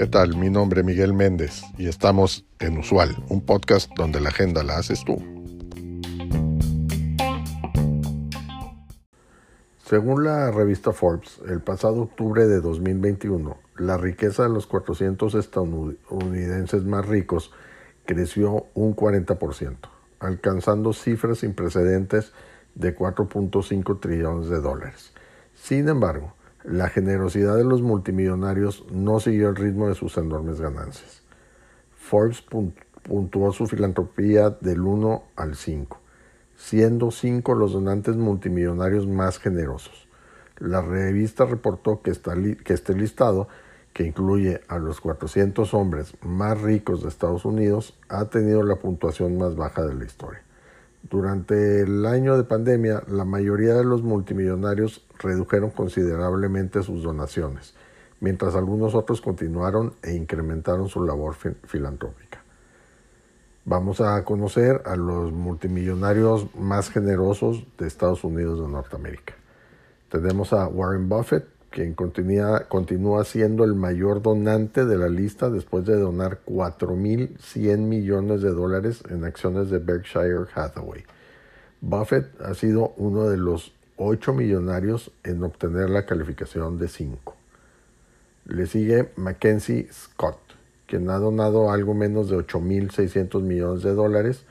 ¿Qué tal? Mi nombre es Miguel Méndez y estamos en Usual, un podcast donde la agenda la haces tú. Según la revista Forbes, el pasado octubre de 2021, la riqueza de los 400 estadounidenses más ricos creció un 40%, alcanzando cifras sin precedentes de 4.5 trillones de dólares. Sin embargo, la generosidad de los multimillonarios no siguió el ritmo de sus enormes ganancias. Forbes puntuó su filantropía del 1 al 5 siendo cinco los donantes multimillonarios más generosos. La revista reportó que, que este listado, que incluye a los 400 hombres más ricos de Estados Unidos, ha tenido la puntuación más baja de la historia. Durante el año de pandemia, la mayoría de los multimillonarios redujeron considerablemente sus donaciones, mientras algunos otros continuaron e incrementaron su labor filantrópica. Vamos a conocer a los multimillonarios más generosos de Estados Unidos de Norteamérica. Tenemos a Warren Buffett, quien continúa, continúa siendo el mayor donante de la lista después de donar 4.100 millones de dólares en acciones de Berkshire Hathaway. Buffett ha sido uno de los ocho millonarios en obtener la calificación de 5. Le sigue Mackenzie Scott, quien ha donado algo menos de 8.600 millones de dólares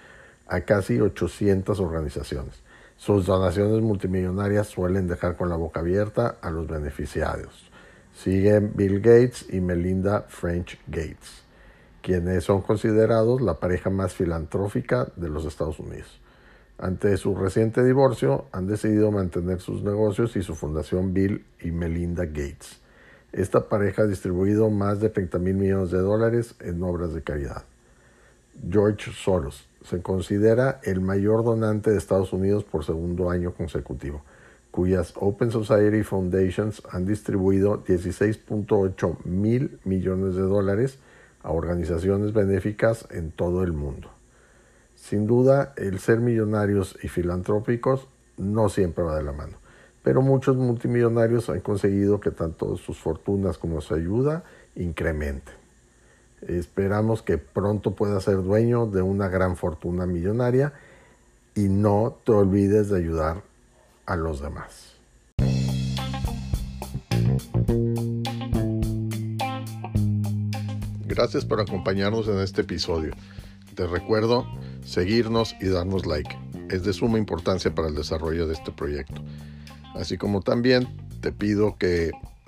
a casi 800 organizaciones. Sus donaciones multimillonarias suelen dejar con la boca abierta a los beneficiarios. Siguen Bill Gates y Melinda French Gates, quienes son considerados la pareja más filantrófica de los Estados Unidos. Ante su reciente divorcio, han decidido mantener sus negocios y su fundación Bill y Melinda Gates esta pareja ha distribuido más de 30 mil millones de dólares en obras de caridad. George Soros se considera el mayor donante de Estados Unidos por segundo año consecutivo, cuyas Open Society Foundations han distribuido 16.8 mil millones de dólares a organizaciones benéficas en todo el mundo. Sin duda, el ser millonarios y filantrópicos no siempre va de la mano pero muchos multimillonarios han conseguido que tanto sus fortunas como su ayuda incrementen. Esperamos que pronto puedas ser dueño de una gran fortuna millonaria y no te olvides de ayudar a los demás. Gracias por acompañarnos en este episodio. Te recuerdo seguirnos y darnos like. Es de suma importancia para el desarrollo de este proyecto. Así como también te pido que